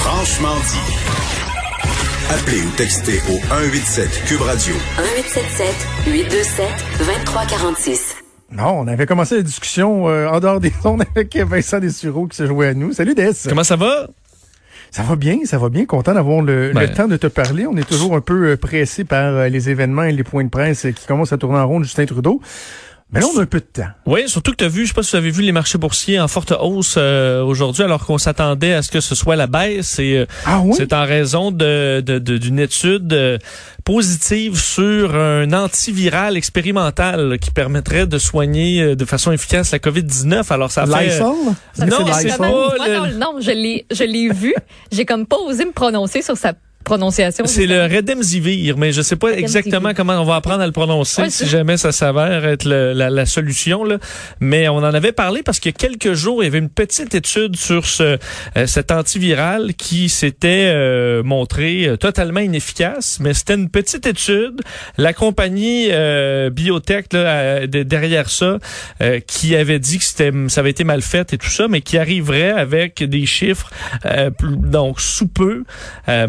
Franchement dit. Appelez ou textez au 187 Cube Radio. 1877 827 2346. Non, on avait commencé la discussion euh, en dehors des ondes avec Vincent Dessureau qui se jouait à nous. Salut Des. Comment ça va? Ça va bien, ça va bien. Content d'avoir le, Ben. le temps de te parler. On est toujours un peu euh, pressé par euh, les événements et les points de presse qui commencent à tourner en rond de Justin Trudeau. Mais là, on a un peu de temps. Oui, surtout que tu as vu, je sais pas si vous avez vu les marchés boursiers en forte hausse euh, aujourd'hui, alors qu'on s'attendait à ce que ce soit la baisse. Et, euh, Ah oui? C'est en raison de de- de- d'une étude euh, positive sur un antiviral expérimental là, qui permettrait de soigner euh, de façon efficace la COVID-19. Alors ça fait... Lysol? Non, c'est Lysol? pas Moi, le- non, non, je l'ai, je l'ai vu. J'ai comme pas osé me prononcer sur sa prononciation. C'est le Redemzivir, mais je sais pas exactement comment on va apprendre à le prononcer Ouais, si jamais ça s'avère être le- la, la solution. Là. Mais on en avait parlé parce qu'il y a quelques jours, il y avait une petite étude sur ce euh, cet antiviral qui s'était euh, montré euh, totalement inefficace. Mais c'était une petite étude. La compagnie euh, biotech là, de- derrière ça, euh, qui avait dit que c'était ça avait été mal fait et tout ça, mais qui arriverait avec des chiffres euh, donc sous peu euh,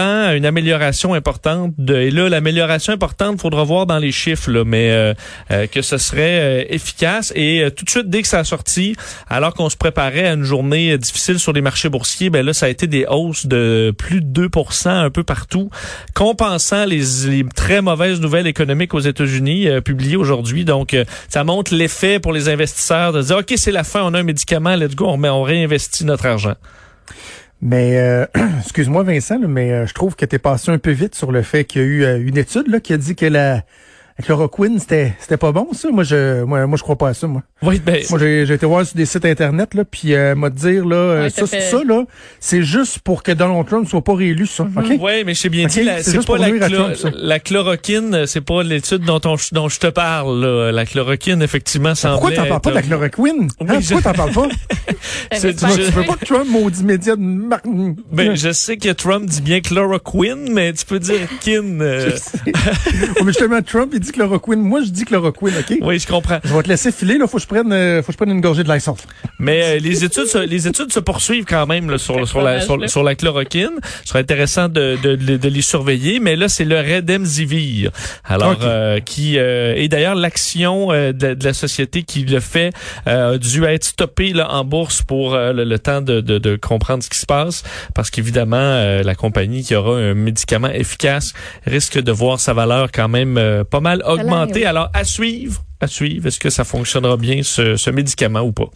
une amélioration importante. De, et là, l'amélioration importante, faudra voir dans les chiffres, là, mais euh, euh, que ce serait euh, efficace. Et euh, tout de suite, dès que ça a sorti, alors qu'on se préparait à une journée difficile sur les marchés boursiers, ben là, ça a été des hausses de plus de 2% un peu partout, compensant les, les très mauvaises nouvelles économiques aux États-Unis publiées aujourd'hui. Donc, ça montre l'effet pour les investisseurs de dire, OK, c'est la fin, on a un médicament, let's go, on, on réinvestit notre argent. Mais euh, excuse-moi Vincent, là, mais euh, je trouve que tu es passé un peu vite sur le fait qu'il y a eu euh, une étude là, qui a dit que la, chloroquine, c'était c'était pas bon ça. Moi je moi, moi je crois pas à ça moi. Oui, ben, Moi j'ai j'ai été voir sur des sites internet là puis euh, m'a dire là euh, Ouais, ça ça fait- ça là, c'est juste pour que Donald Trump soit pas réélu ça. OK? Oui, mais j'ai bien Ok, dit, la- c'est c'est juste pas pour la, Trump, ça. la chloroquine, c'est pas l'étude dont, on- dont je te parle. là. La chloroquine, effectivement, semblait Pourquoi t'en parles pas de la chloroquine? Oui, Hein, je- Pourquoi t'en parles pas? C'est- tu, veux, je- tu veux pas que Trump maudit média de Ben, je sais que Trump dit bien chloroquine, mais tu peux dire kin. euh, Oh, mais justement Trump il dit chloroquine, moi je dis chloroquine, OK? Oui, je comprends. Je vais te laisser filer là, faut que je prenne euh, faut que je prenne une gorgée de Lysol. Mais euh, les études, se, les études se poursuivent quand même là, sur, sur, la, sur, sur la chloroquine. Ce serait intéressant de, de, de, de les surveiller, mais là c'est le Redemzivir. Alors Ok. euh, qui euh, et d'ailleurs l'action euh, de, de la société qui le fait euh, a dû être stoppée là, en bourse pour euh, le, le temps de, de, de comprendre ce qui se passe, parce qu'évidemment euh, la compagnie qui aura un médicament efficace risque de voir sa valeur quand même euh, pas mal augmenter. Alors à suivre, à suivre, est-ce que ça fonctionnera bien ce, ce médicament ou pas?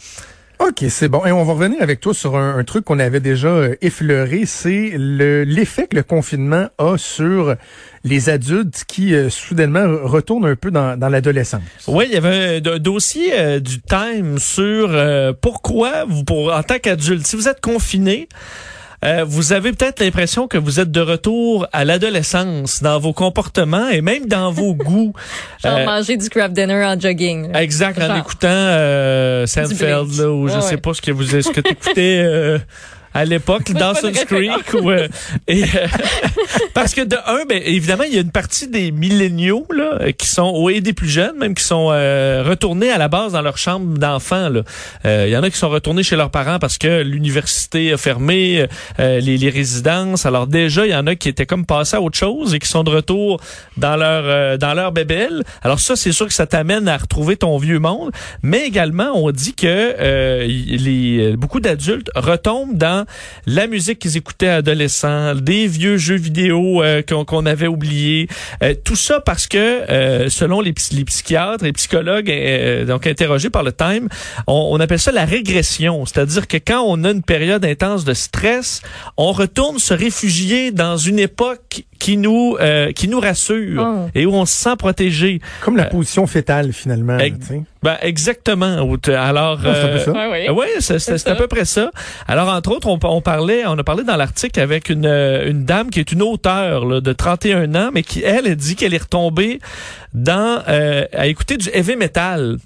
OK, c'est bon. Et on va revenir avec toi sur un, truc qu'on avait déjà euh, effleuré, c'est le l'effet que le confinement a sur les adultes qui euh, soudainement retournent un peu dans, l'adolescence. Oui, il y avait un do- dossier euh, du Time sur pourquoi vous, pour, en tant qu'adulte, si vous êtes confiné, euh, vous avez peut-être l'impression que vous êtes de retour à l'adolescence dans vos comportements et même dans vos goûts. Genre Euh, manger du craft dinner en jogging. là. Exact, en écoutant euh, Seinfeld, là, ou je Ouais, sais ouais. pas ce que vous ce que t'écoutais euh, à l'époque, Dawson's Creek. Ou, euh, et, euh, parce que de un, ben, évidemment, il y a une partie des milléniaux là, qui sont, et des plus jeunes même, qui sont euh, retournés à la base dans leur chambre d'enfants. là. Euh, Il y en a qui sont retournés chez leurs parents parce que l'université a fermé, euh, les, les résidences. Alors déjà, il y en a qui étaient comme passés à autre chose et qui sont de retour dans leur euh, dans leur bébelle. Alors ça, c'est sûr que ça t'amène à retrouver ton vieux monde, mais également on dit que euh, les beaucoup d'adultes retombent dans la musique qu'ils écoutaient adolescents, des vieux jeux vidéo euh, qu'on avait oubliés, Euh, tout ça parce que euh, selon les, psy- les psychiatres et psychologues donc interrogés par le Time, on, on appelle ça la régression, c'est-à-dire que quand on a une période intense de stress, on retourne se réfugier dans une époque qui nous euh, qui nous rassure Oh. et où on se sent protégé. Comme la position fétale, finalement. Ex- tu sais. Ben exactement. Alors c'est peu euh, ça. Ouais, ouais. euh, Ouais, c'est c'est- c'est à peu près ça. Alors entre autres, on, on parlait, on a parlé dans l'article avec une, euh, une dame qui est une auteure là, de 31 ans, mais qui elle, elle dit qu'elle est retombée dans euh, à écouter du heavy metal.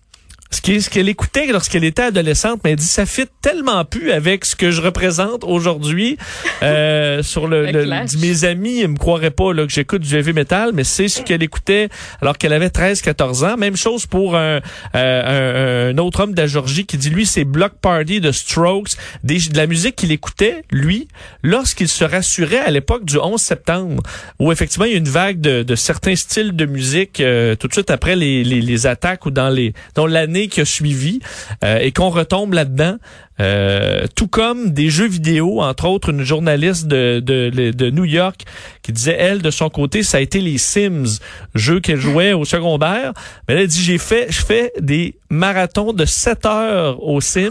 Ce qui est- ce qu'elle écoutait lorsqu'elle était adolescente, mais elle dit ça fit tellement plus avec ce que je représente aujourd'hui euh, sur le, Le mes amis ils me croiraient pas là que j'écoute du heavy metal, mais c'est ce qu'elle écoutait alors qu'elle avait 13 14 ans, même chose pour un, euh, un, un autre homme de la Georgie qui dit lui c'est Block Party de Strokes, des, de la musique qu'il écoutait lui lorsqu'il se rassurait à l'époque du 11 septembre où effectivement il y a une vague de, de certains styles de musique euh, tout de suite après les, les, les attaques ou dans les dans l'année qui a suivi euh, et qu'on retombe là-dedans. Euh, tout comme des jeux vidéo, entre autres une journaliste de, de, New York qui disait, elle, de son côté, ça a été les Sims, jeux qu'elle jouait au secondaire. Mais elle a dit, j'ai fait, je fais des marathons de 7 heures aux Sims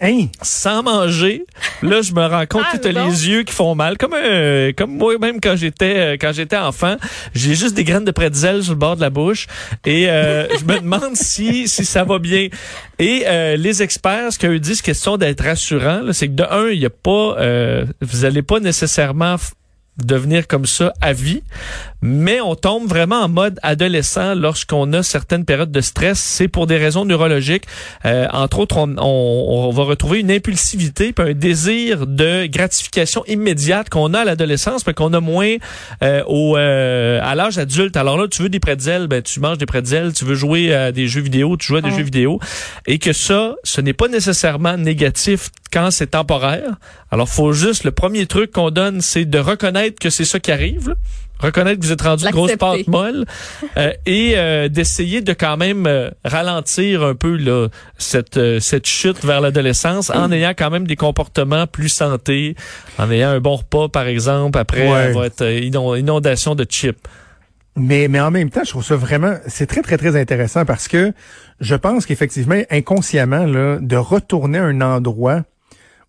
Hein? sans manger. Là, je me rends compte Ah, que t'as les yeux qui font mal, comme un, comme moi-même quand j'étais euh, quand j'étais enfant. J'ai juste des graines de pretzel sur le bord de la bouche et euh, je me demande si si ça va bien. Et euh, les experts, ce qu'eux disent, question d'être rassurant, là, c'est que de un, il y a pas, euh, vous allez pas nécessairement devenir comme ça à vie, mais on tombe vraiment en mode adolescent lorsqu'on a certaines périodes de stress. C'est pour des raisons neurologiques. Euh, entre autres, on, on- on va retrouver une impulsivité, puis un désir de gratification immédiate qu'on a à l'adolescence, mais qu'on a moins euh, au euh, à l'âge adulte. Alors là, tu veux des pretzels, ben tu manges des pretzels. Tu veux jouer à des jeux vidéo, tu joues à des Ouais. jeux vidéo, et que ça, ce n'est pas nécessairement négatif quand c'est temporaire. Alors, faut juste le premier truc qu'on donne, c'est de reconnaître que c'est ça qui arrive. là. Reconnaître que vous êtes rendu une grosse pâte molle euh, et euh, d'essayer de quand même euh, ralentir un peu là, cette, euh, cette chute vers l'adolescence en ayant quand même des comportements plus santé, en ayant un bon repas par exemple après Ouais. votre euh, inon- inondation de chips. Mais, mais en même temps, je trouve ça vraiment, c'est très, très, très intéressant parce que je pense qu'effectivement, inconsciemment, là, de retourner à un endroit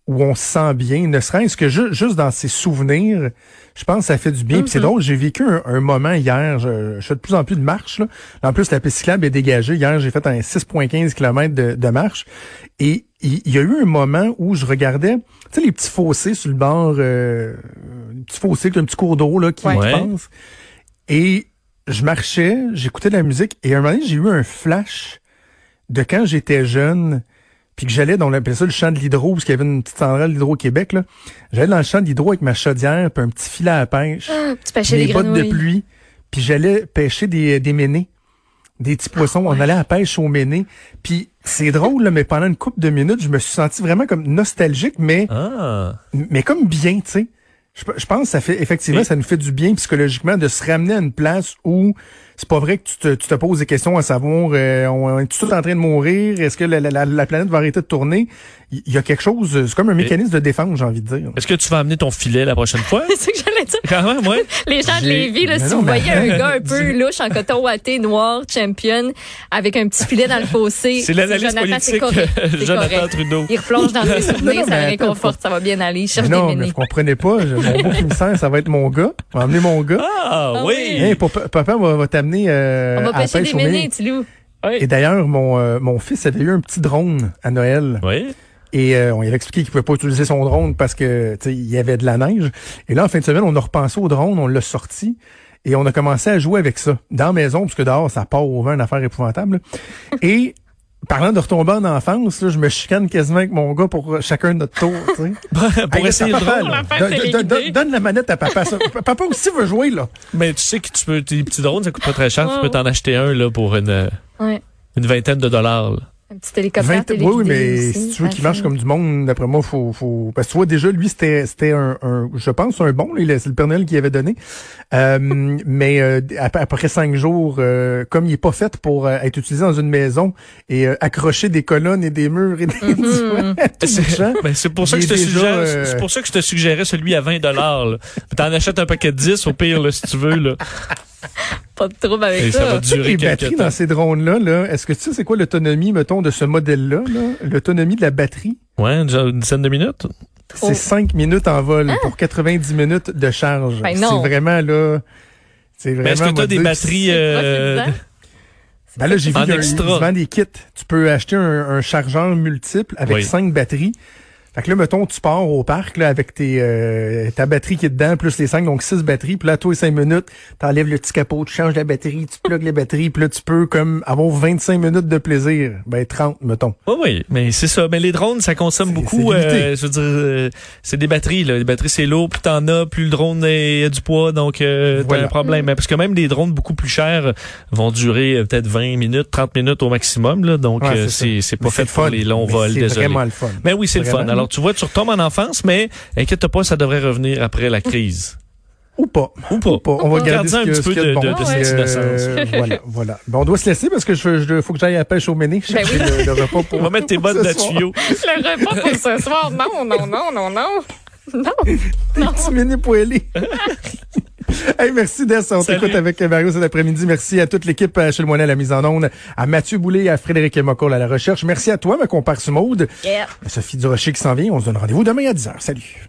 où on se sent bien, ne serait-ce que ju- juste dans ses souvenirs, je pense que ça fait du bien. Puis c'est drôle, j'ai vécu un, un moment hier, je, je fais de plus en plus de marche. Là. En plus, la piste cyclable est dégagée. Hier, j'ai fait un 6,15 km de, de marche. Et il y, a eu un moment où je regardais, tu sais, les petits fossés sur le bord, euh, les petits fossés, un petit cours d'eau là, qui Ouais. passe. Et je marchais, j'écoutais de la musique, et à un moment donné, j'ai eu un flash de quand j'étais jeune, puis que j'allais dans appelait ça le champ de l'hydro, parce qu'il y avait une petite centrale d'hydro-Québec, là. J'allais dans le champ de l'hydro avec ma chaudière, puis un petit filet à pêche, Tu mes des bottes de pluie, puis j'allais pêcher des, des ménés, des petits poissons. On allait à la pêche aux ménés. Puis c'est drôle, là, mais pendant une couple de minutes, je me suis senti vraiment comme nostalgique, mais Ah. mais comme bien, tu sais. Je, je pense que ça fait effectivement Et- ça nous fait du bien psychologiquement de se ramener à une place où c'est pas vrai que tu te, tu te poses des questions à savoir euh, on est tout en train de mourir, est-ce que la, la- la- la planète va arrêter de tourner? Il y, a quelque chose, c'est comme un mécanisme de défense, j'ai envie de dire. Est-ce que tu vas amener ton filet la prochaine fois? C'est ce que j'allais dire. Quand même, ouais. Les gens de Lévis, là, Mais si non, vous mais- voyez un gars un peu louche en coton ouaté, noir, champion, avec un petit filet dans le fossé, C'est l'analyse Jonathan, c'est politique correct, c'est Jonathan correct. Trudeau. Il replonge dans ses souvenirs, ça réconforte, ça va bien aller. Il cherche Mais non, des mais vous comprenez pas, je- mon beau finissant, ça va être mon gars. On va emmener mon gars. Ah, Ah oui. oui. Hey, papa, papa va, va t'amener euh, On va à pêcher pêche des ménés, ménés. Tilou. Et d'ailleurs, mon, euh, mon fils avait eu un petit drone à Noël. Oui. Et euh, on lui avait expliqué qu'il pouvait pas utiliser son drone parce que tu sais, il y avait de la neige. Et là, en fin de semaine, on a repensé au drone, on l'a sorti et on a commencé à jouer avec ça dans la maison, parce que dehors, ça part au vent, une affaire épouvantable. et parlant de retomber en enfance, là, je me chicane quasiment avec mon gars pour euh, chacun notre tour. tu sais. Pour Hey, essayer papa, là, faire donne- la manette à papa. ça. papa aussi veut jouer, là. Mais tu sais que tu peux, tes petits drones, ça coûte pas très cher. Tu peux t'en acheter un, là, pour une, euh, Ouais. une vingtaine de dollars, là. Un petit hélicoptère 20 téléguidé oui, mais aussi, si tu veux qu'il marche comme du monde, d'après moi, faut, faut, parce que tu vois, déjà, lui, c'était, c'était un, un- je pense, un bon, c'est le Père Noël qui avait donné. Euh, mais, euh, après, cinq jours, euh, comme il est pas fait pour euh, être utilisé dans une maison et euh, accrocher des colonnes et des murs et des, Mhm. tout bouchant. Ben, c'est pour ça que je te suggère, euh, c'est pour ça que je te suggérais celui à 20 dollars, là. T'en achètes un paquet de 10, au pire, là, si tu veux, là. Pas de trouble avec Et ça va ça. durer les batteries temps. dans ces drones-là, là, est-ce que tu sais c'est quoi l'autonomie, mettons, de ce modèle-là, là? l'autonomie de la batterie? Ouais, déjà une dizaine de minutes? C'est 5 minutes en vol pour 90 minutes de charge. Ben non. C'est vraiment là. C'est vraiment. Est-ce que tu as des batteries... Euh. Ben là, j'ai vu qu'il y a des kits. Tu peux acheter un, un chargeur multiple avec Oui. cinq batteries. Fait que là, mettons, tu pars au parc là, avec tes, euh, ta batterie qui est dedans, plus les cinq, donc six batteries. Puis là, toi, cinq minutes, t'enlèves le petit capot, tu changes la batterie, tu plugues les batteries, puis là, tu peux comme avoir 25 minutes de plaisir. Ben, 30, mettons. Oui, oui, mais c'est ça. Mais les drones, ça consomme C'est- beaucoup. c'est euh, je veux dire, euh, c'est des batteries. Là. Les batteries, c'est lourd. Plus t'en as, plus le drone est- a du poids. Donc, euh, Voilà. t'as un problème. Mais Parce que même des drones beaucoup plus chers vont durer euh, peut-être 20 minutes, 30 minutes au maximum. Là. Donc, Ouais, euh, c'est c'est c'est pas Mais fait pour fun. les longs Mais vols. C'est Désolé. vraiment le fun. Mais oui, c'est le fun. Alors, tu vois, tu retombes en enfance, mais inquiète pas, ça devrait revenir après la crise. Ou pas. Ou pas. Ou pas. On va garder un petit peu de- bon. de- de cette innocence. voilà, voilà. Ben, on doit se laisser parce que je, je faut que j'aille à la pêche au méné. Je Ben cherche le, le repas pour On va mettre tes bottes de tuyau. Le repas pour ce soir, non, non, non, non, non. Non. Des petits mini poêlés. Hey, merci Dess. On t'écoute avec Mario cet après-midi. Merci à toute l'équipe à Chez le Moinet à la mise en onde, à Mathieu Boulay et à Frédéric Mocoll à la recherche. Merci à toi, ma comparse Maude. Yeah. Sophie Durocher qui s'en vient. On se donne rendez-vous demain à 10h. Salut.